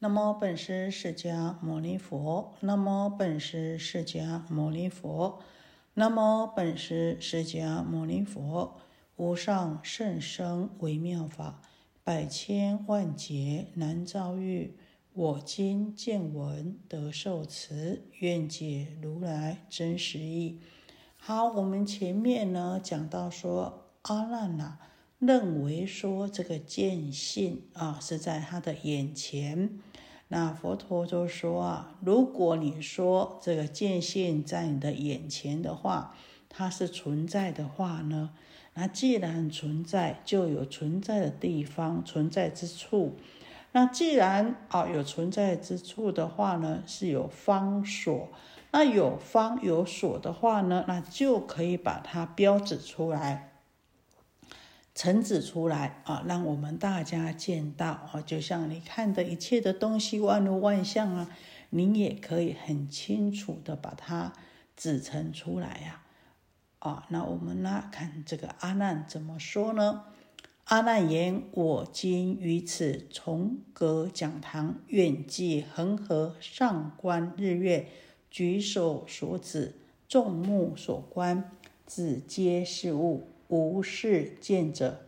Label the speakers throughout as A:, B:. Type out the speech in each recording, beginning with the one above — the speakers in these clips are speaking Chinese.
A: 那么本师释迦牟尼佛，那么本师释迦牟尼佛，那么本师释迦牟尼佛，无上甚深微妙法，百千万劫难遭遇。我今见闻得受持，愿解如来真实义。好，我们前面呢讲到说，阿难呐认为说这个见性啊是在他的眼前。那佛陀就说啊，如果你说这个见性在你的眼前的话，它是存在的话呢，那既然存在，就有存在的地方、存在之处。那既然啊有存在之处的话呢，是有方所。那有方有所的话呢，那就可以把它标指出来。呈指出来啊，让我们大家见到啊，就像你看的一切的东西，万物万象啊，您也可以很清楚的把它指呈出来呀。啊，那我们呢看这个阿难怎么说呢？阿难言：我今于此重阁讲堂，愿济恒河上观日月，举手所指，众目所观，子皆是物。无是见者，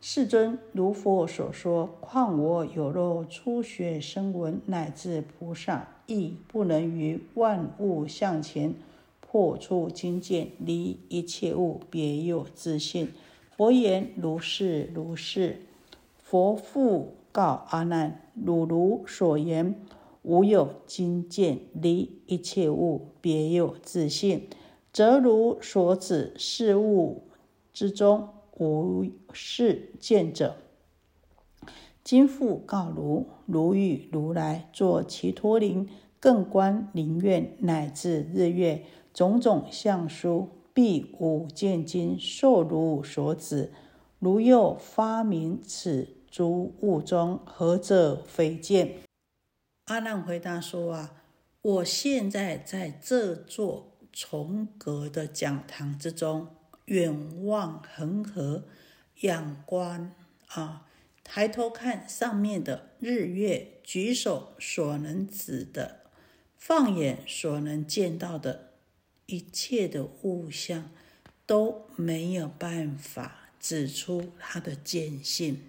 A: 世尊如佛所说，况我有若初学声闻，乃至菩萨，亦不能于万物向前破除经见，离一切物，别有自信。佛言：如是如是。佛复告阿难：汝如所言，无有经见，离一切物，别有自信。则如所指事物之中无是见者，今复告如：如与如来作其陀林，更观灵愿乃至日月种种相殊，必无见经受如所指。如又发明此诸物中，何者非见？阿难回答说：啊，我现在在这座。重阁的讲堂之中，远望恒河，仰观啊，抬头看上面的日月，举手所能指的，放眼所能见到的一切的物象，都没有办法指出它的见性。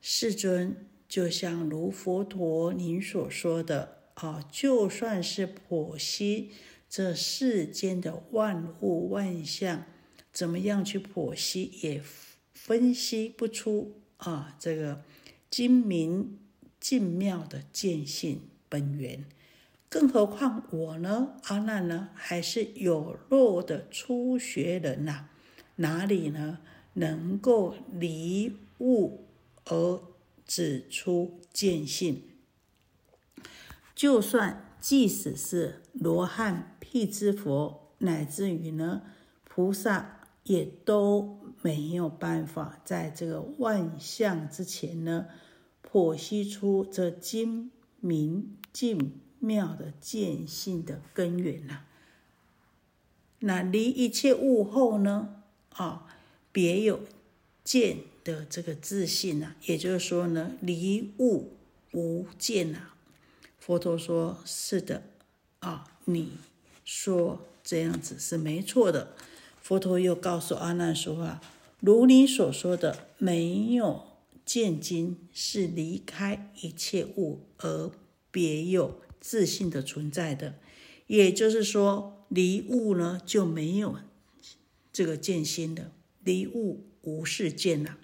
A: 世尊，就像如佛陀您所说的啊，就算是剖析。这世间的万物万象，怎么样去剖析，也分析不出啊！这个精明精妙的见性本源，更何况我呢？阿难呢？还是有漏的初学人呐？哪里呢？能够离物而指出见性？就算即使是罗汉。辟支佛乃至于呢菩萨也都没有办法在这个万象之前呢剖析出这精明净妙的见性的根源呐。那离一切物后呢啊别有见的这个自信呐，也就是说呢离物无见呐。佛陀说是的啊，你。说这样子是没错的。佛陀又告诉阿难说：“啊，如你所说的，没有见经是离开一切物而别有自信的存在的。也就是说，离物呢就没有这个见心的，离物无是见呐。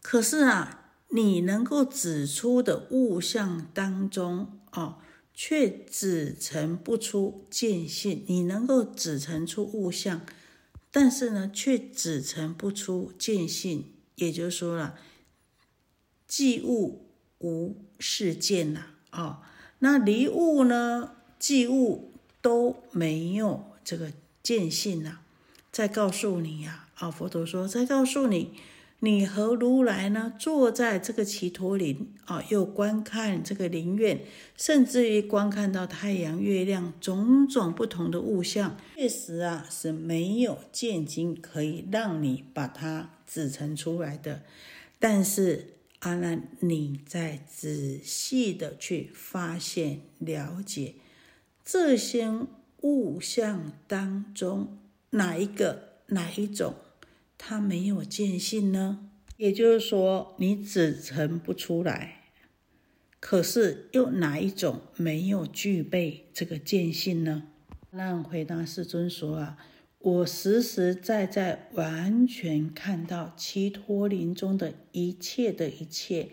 A: 可是啊，你能够指出的物象当中啊。”却指陈不出见性，你能够指陈出物象，但是呢，却指陈不出见性。也就说了，即物无是见呐，啊，那离物呢，即物都没有这个见性呐。再告诉你呀，啊，佛陀说，再告诉你。你和如来呢，坐在这个祇陀林啊，又观看这个林院，甚至于观看到太阳、月亮种种不同的物象，确实啊是没有见经可以让你把它指成出来的。但是阿难，你在仔细的去发现、了解这些物象当中，哪一个、哪一种，他没有见性呢？也就是说，你指成不出来。可是，又哪一种没有具备这个见性呢？那回答世尊说啊。我实实在在、完全看到其托林中的一切的一切，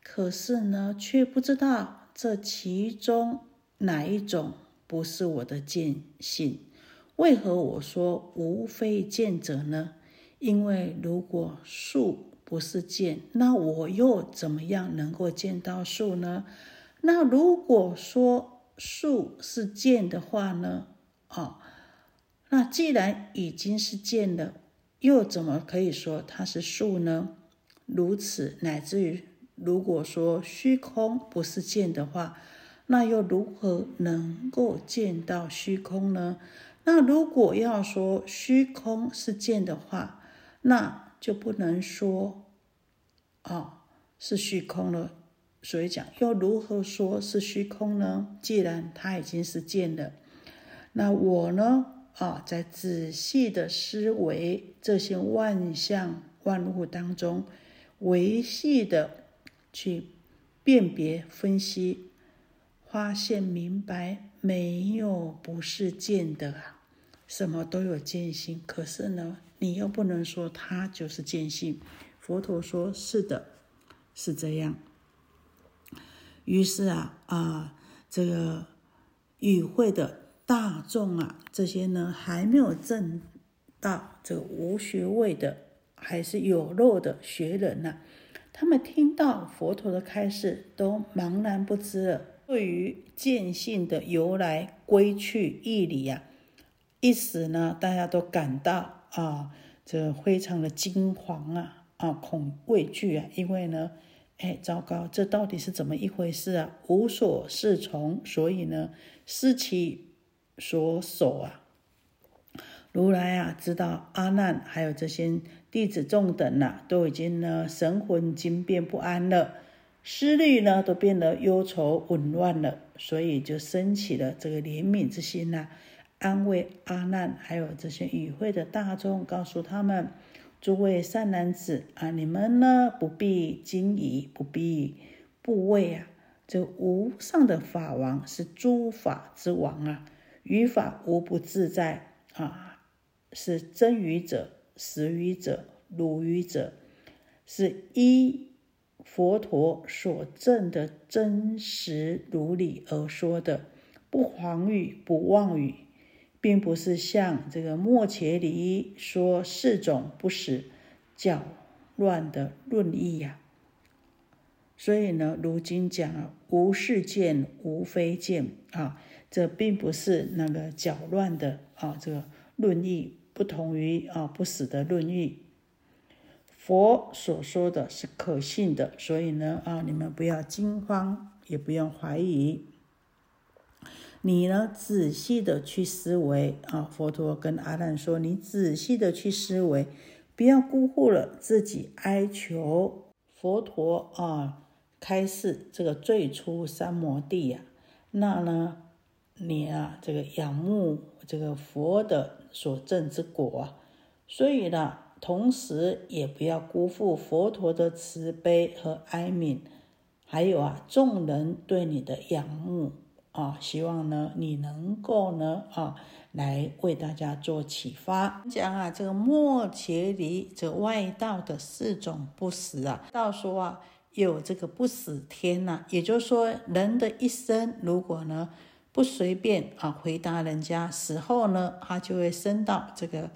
A: 可是呢，却不知道这其中哪一种不是我的见性。为何我说无非见者呢？因为如果树不是见，那我又怎么样能够见到树呢？那如果说树是见的话呢？啊？那既然已经是见了，又怎么可以说它是树呢？如此乃至于，如果说虚空不是见的话，那又如何能够见到虚空呢？那如果要说虚空是见的话，那就不能说啊是虚空了。所以讲，又如何说是虚空呢？既然它已经是见的，那我呢？啊，在仔细的思维这些万象万物当中，维系的去辨别分析，发现明白，没有不是见的啊，什么都有见性。可是呢，你又不能说它就是见性。佛陀说是的，是这样。于是啊啊，这个与会的。大众啊，这些呢还没有证到这个无学位的，还是有肉的学人呢，他们听到佛陀的开示，都茫然不知了。对于见性的由来、归去、义理呀，一时呢，大家都感到啊，这非常的惊惶啊，啊，恐畏惧啊，因为呢，哎，糟糕，这到底是怎么一回事啊？无所适从，所以呢，失其。所守啊，如来啊，知道阿难还有这些弟子众等呐，都已经呢神魂惊变不安了，思虑呢都变得忧愁紊乱了，所以就升起了这个怜悯之心呐，安慰阿难还有这些与会的大众，告诉他们：诸位善男子啊，你们呢不必惊疑，不必怖畏啊，这无上的法王是诸法之王啊。语法无不自在啊，是真语者、实语者、如语者，是依佛陀所证的真实如理而说的，不谎语、不妄语，并不是像这个莫切离说四种不死搅乱的论义呀。所以呢，如今讲无是见，无非见啊。这并不是那个搅乱的啊，这个论义不同于啊不死的论义。佛所说的是可信的，所以呢啊，你们不要惊慌，也不用怀疑。你呢仔细的去思维啊，佛陀跟阿难说，你仔细的去思维，不要辜负了自己哀求佛陀啊开示这个最初三摩地呀，那呢？你啊，这个仰慕这个佛的所证之果啊，所以呢，同时也不要辜负佛陀的慈悲和哀悯，还有啊，众人对你的仰慕啊，希望呢，你能够呢啊，来为大家做启发。讲啊，这个末伽离这外道的四种不死啊，道说啊，有这个不死天呐，也就是说，人的一生如果呢。不随便啊回答人家，死后呢，他就会升到这个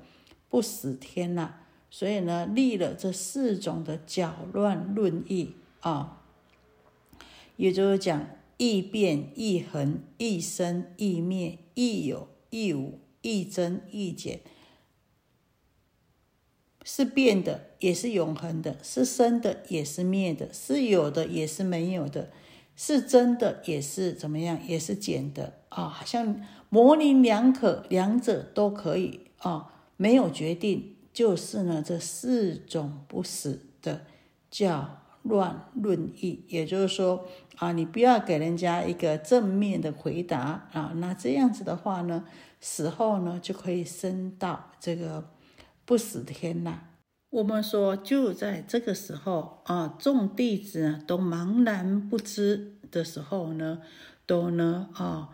A: 不死天了。所以呢，立了这四种的搅乱论义啊，也就是讲易变、易恒、易生、易灭、易有、易无、易增、易减，是变的，也是永恒的；是生的，也是灭的；是有的，也是没有的。是真的，也是怎么样，也是假的啊，好像模棱两可，两者都可以啊，没有决定，就是呢这四种不死的叫乱论议，也就是说啊，你不要给人家一个正面的回答啊，那这样子的话呢，死后呢就可以升到这个不死天了。我们说就在这个时候啊，众弟子呢都茫然不知的时候呢，都呢啊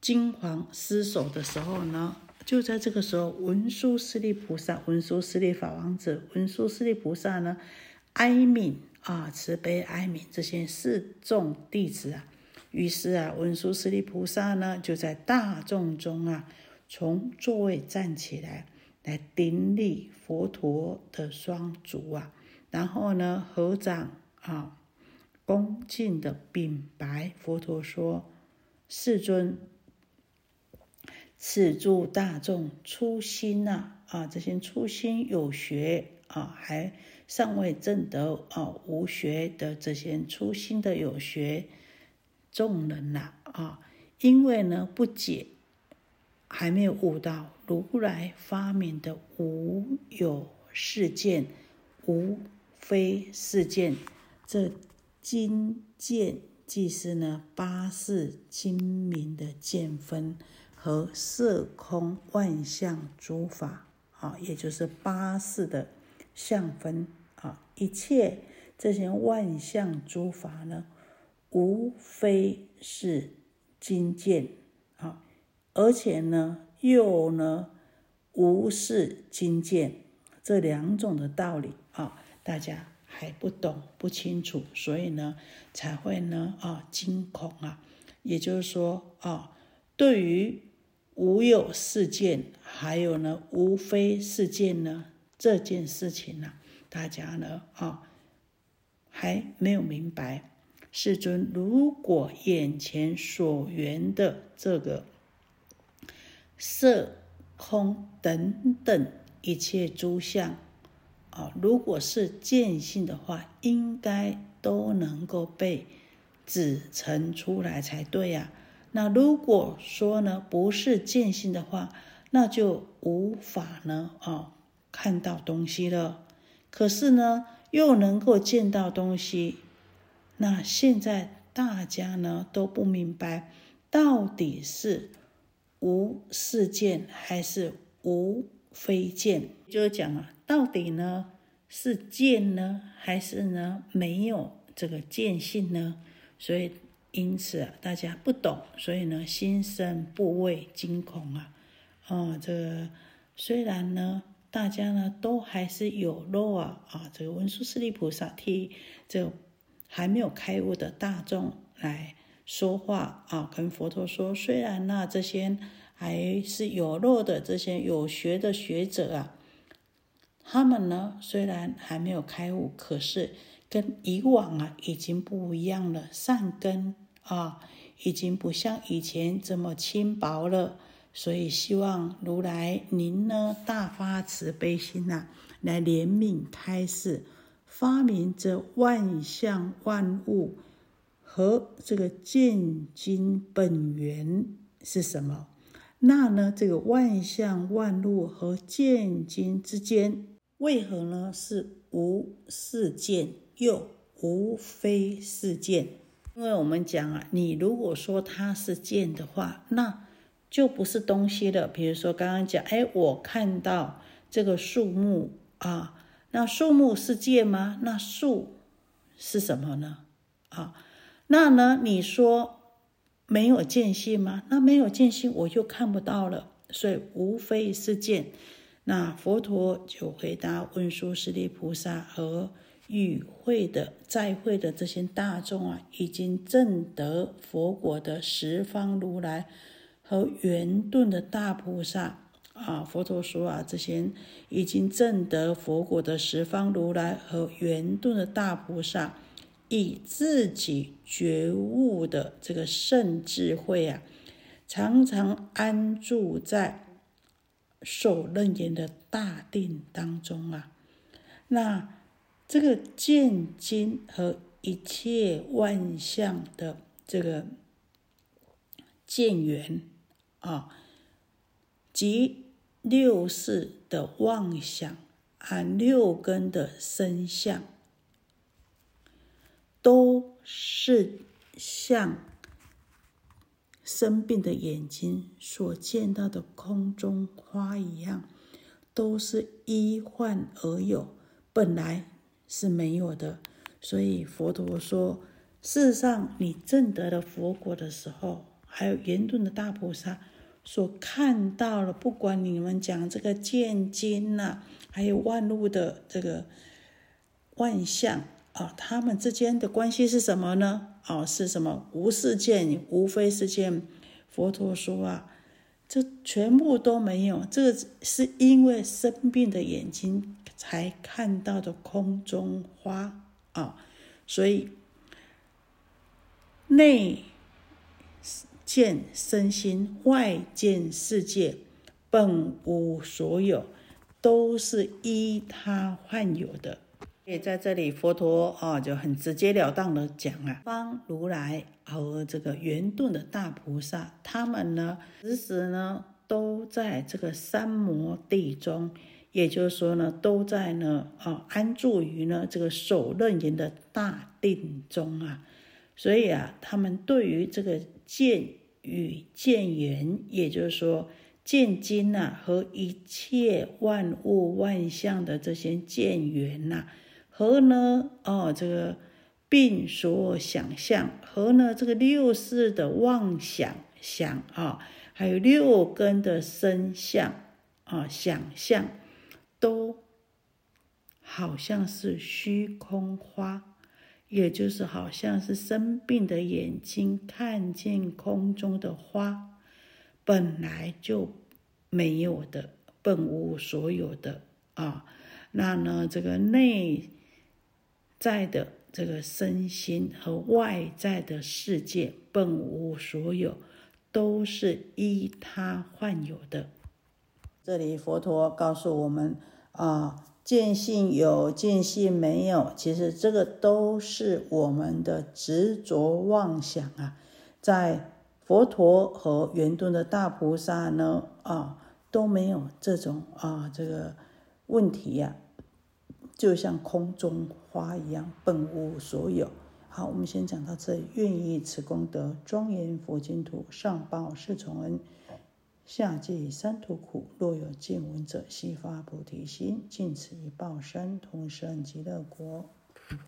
A: 惊惶失守的时候呢。就在这个时候，文殊师利菩萨、文殊师利法王子、文殊师利菩萨呢，哀悯啊，慈悲哀悯这些四众弟子啊。于是啊，文殊师利菩萨呢，就在大众中啊，从座位站起来，来顶礼佛陀的双足啊，然后呢，合掌啊，恭敬的禀白佛陀说：“世尊。”此诸大众初心呐啊，这些初心有学啊，还尚未证得啊无学的这些初心的有学众人呐啊，因为呢不解，还没有悟到如来发明的无有事件、无非事件，这精见即是呢八世精明的见分。和色空万象诸法啊，也就是八识的相分啊，一切这些万象诸法呢，无非是金见啊，而且呢，又呢，无是金见这两种的道理啊，大家还不懂不清楚，所以呢，才会呢啊惊恐啊，也就是说啊，对于。无有事件，还有呢，无非事件呢，这件事情呢，大家呢啊还没有明白。世尊，如果眼前所缘的这个色、空等等一切诸相啊，如果是见性的话，应该都能够被指成出来才对呀。那如果说呢，不是见性的话，那就无法呢啊看到东西了。可是呢，又能够见到东西。那现在大家呢都不明白，到底是无是见还是无非见？就是讲啊，到底呢是见呢，还是呢没有这个见性呢？所以。因此啊，大家不懂，所以呢，心生怖畏、惊恐啊。啊，这个虽然呢，大家呢都还是有漏啊啊，这个文殊师利菩萨替这还没有开悟的大众来说话啊，跟佛陀说，虽然呢这些还是有漏的这些有学的学者啊，他们呢虽然还没有开悟，可是跟以往啊已经不一样了，善根。啊，已经不像以前这么轻薄了，所以希望如来您呢大发慈悲心呐，来怜悯开示，发明这万象万物和这个见经本源是什么？那呢，这个万象万物和见经之间，为何呢是无事件又无非事件？因为我们讲啊，你如果说它是见的话，那就不是东西了。比如说刚刚讲，哎，我看到这个树木啊，那树木是剑吗？那树是什么呢？啊，那呢？你说没有间隙吗？那没有间隙，我就看不到了。所以无非是剑。那佛陀就回答文殊师利菩萨和。与会的在会的这些大众啊，已经证得佛果的十方如来和圆顿的大菩萨啊，佛陀说啊，这些已经证得佛果的十方如来和圆顿的大菩萨，以自己觉悟的这个圣智慧啊，常常安住在受楞严的大定当中啊，那。这个见经和一切万象的这个见缘啊，及六世的妄想和六根的身相，都是像生病的眼睛所见到的空中花一样，都是依幻而有，本来是没有的。所以佛陀说，事实上，你证得了佛果的时候，还有圆顿的大菩萨所看到了，不管你们讲这个见经呐，还有万物的这个万象。啊，他们之间的关系是什么呢？啊，是什么？无事件，无非是件。佛陀说啊，这全部都没有。这个是因为生病的眼睛才看到的空中花啊，所以内见身心，外见世界，本无所有，都是依他幻有的。所以在这里，佛陀啊就很直截了当的讲啊，方如来和这个圆顿的大菩萨，他们呢，时时呢都在这个三摩地中，也就是说呢，都在呢啊安住于呢这个首楞严的大定中啊。所以啊，他们对于这个见与见缘，也就是说见经呐和一切万物万象的这些见缘呐。和呢？哦，这个并所想象，和呢这个六世的妄想想啊，还有六根的身相啊，想象都好像是虚空花，也就是好像是生病的眼睛看见空中的花，本来就没有的，本无所有的啊。那呢，这个内。在的这个身心和外在的世界本无所有，都是依他幻有的。这里佛陀告诉我们啊，见性有，见性没有，其实这个都是我们的执着妄想啊。在佛陀和圆顿的大菩萨呢啊都没有这种啊这个问题呀。就像空中花一样，本无所有。好，我们先讲到这。愿以此功德，庄严佛净土，上报四重恩，下济三途苦。若有见闻者，悉发菩提心，尽此一报身，同生极乐国。